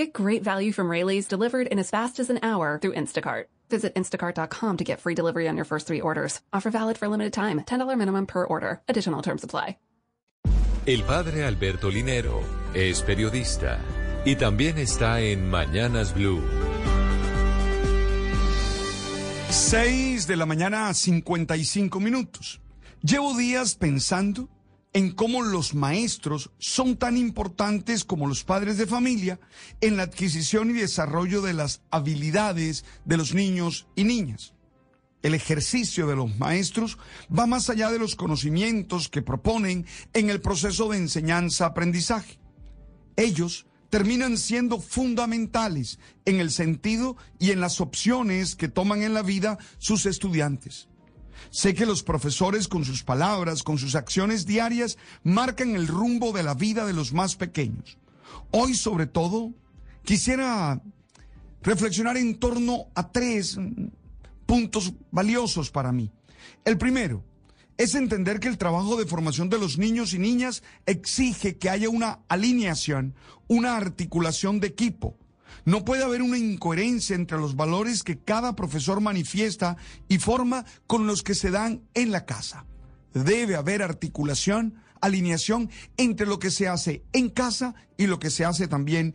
Get great value from Rayleigh's delivered in as fast as an hour through Instacart. Visit instacart.com to get free delivery on your first three orders. Offer valid for a limited time. $10 minimum per order. Additional terms apply. El padre Alberto Linero es periodista y también está en Mañanas Blue. 6 de la mañana, 55 minutos. Llevo días pensando en cómo los maestros son tan importantes como los padres de familia en la adquisición y desarrollo de las habilidades de los niños y niñas. El ejercicio de los maestros va más allá de los conocimientos que proponen en el proceso de enseñanza-aprendizaje. Ellos terminan siendo fundamentales en el sentido y en las opciones que toman en la vida sus estudiantes. Sé que los profesores con sus palabras, con sus acciones diarias, marcan el rumbo de la vida de los más pequeños. Hoy, sobre todo, quisiera reflexionar en torno a tres puntos valiosos para mí. El primero es entender que el trabajo de formación de los niños y niñas exige que haya una alineación, una articulación de equipo. No puede haber una incoherencia entre los valores que cada profesor manifiesta y forma con los que se dan en la casa. Debe haber articulación, alineación entre lo que se hace en casa y lo que se hace también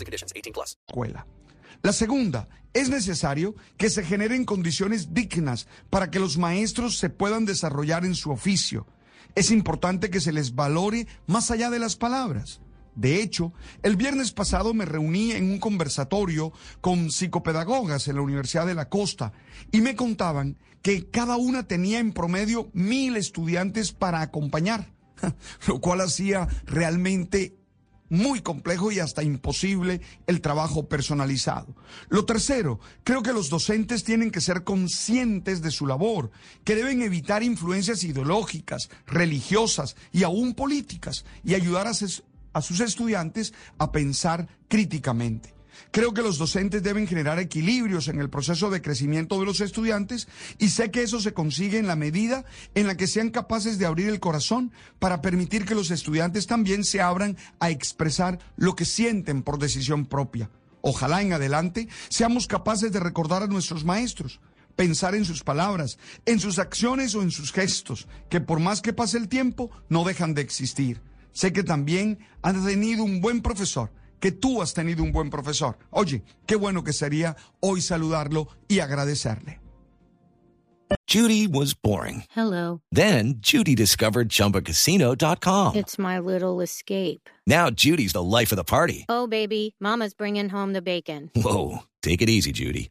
and conditions. 18 plus. escuela. La segunda, es necesario que se generen condiciones dignas para que los maestros se puedan desarrollar en su oficio. Es importante que se les valore más allá de las palabras. De hecho, el viernes pasado me reuní en un conversatorio con psicopedagogas en la Universidad de la Costa y me contaban que cada una tenía en promedio mil estudiantes para acompañar, lo cual hacía realmente muy complejo y hasta imposible el trabajo personalizado. Lo tercero, creo que los docentes tienen que ser conscientes de su labor, que deben evitar influencias ideológicas, religiosas y aún políticas y ayudar a, a sus estudiantes a pensar críticamente. Creo que los docentes deben generar equilibrios en el proceso de crecimiento de los estudiantes y sé que eso se consigue en la medida en la que sean capaces de abrir el corazón para permitir que los estudiantes también se abran a expresar lo que sienten por decisión propia. Ojalá en adelante seamos capaces de recordar a nuestros maestros, pensar en sus palabras, en sus acciones o en sus gestos, que por más que pase el tiempo no dejan de existir. Sé que también han tenido un buen profesor, que tú has tenido un buen profesor. Oye, qué bueno que sería hoy saludarlo y agradecerle. Judy was boring. Hello. Then Judy discovered ChumbaCasino.com. It's my little escape. Now Judy's the life of the party. Oh, baby, Mama's bringing home the bacon. Whoa, take it easy, Judy.